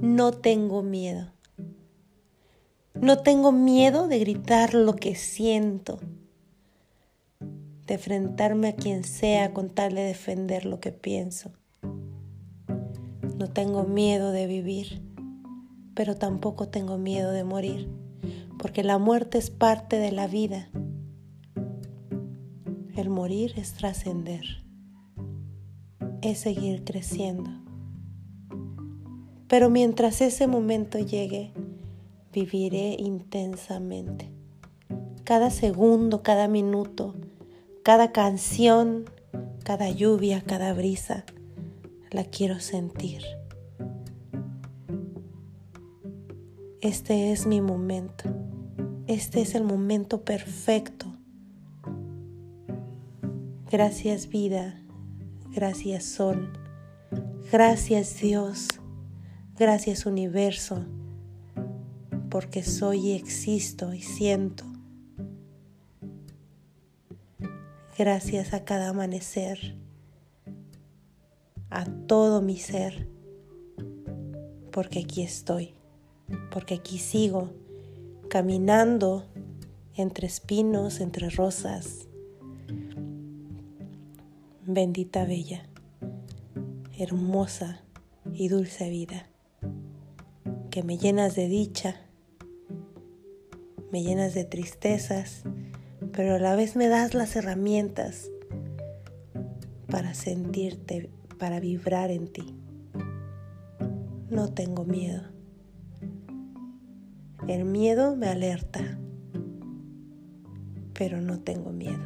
no tengo miedo. No tengo miedo de gritar lo que siento, de enfrentarme a quien sea con tal de defender lo que pienso. No tengo miedo de vivir, pero tampoco tengo miedo de morir, porque la muerte es parte de la vida. El morir es trascender, es seguir creciendo. Pero mientras ese momento llegue, viviré intensamente. Cada segundo, cada minuto, cada canción, cada lluvia, cada brisa, la quiero sentir. Este es mi momento. Este es el momento perfecto. Gracias vida, gracias sol, gracias Dios, gracias universo, porque soy y existo y siento. Gracias a cada amanecer a todo mi ser, porque aquí estoy, porque aquí sigo caminando entre espinos, entre rosas. Bendita bella, hermosa y dulce vida, que me llenas de dicha, me llenas de tristezas, pero a la vez me das las herramientas para sentirte para vibrar en ti. No tengo miedo. El miedo me alerta, pero no tengo miedo.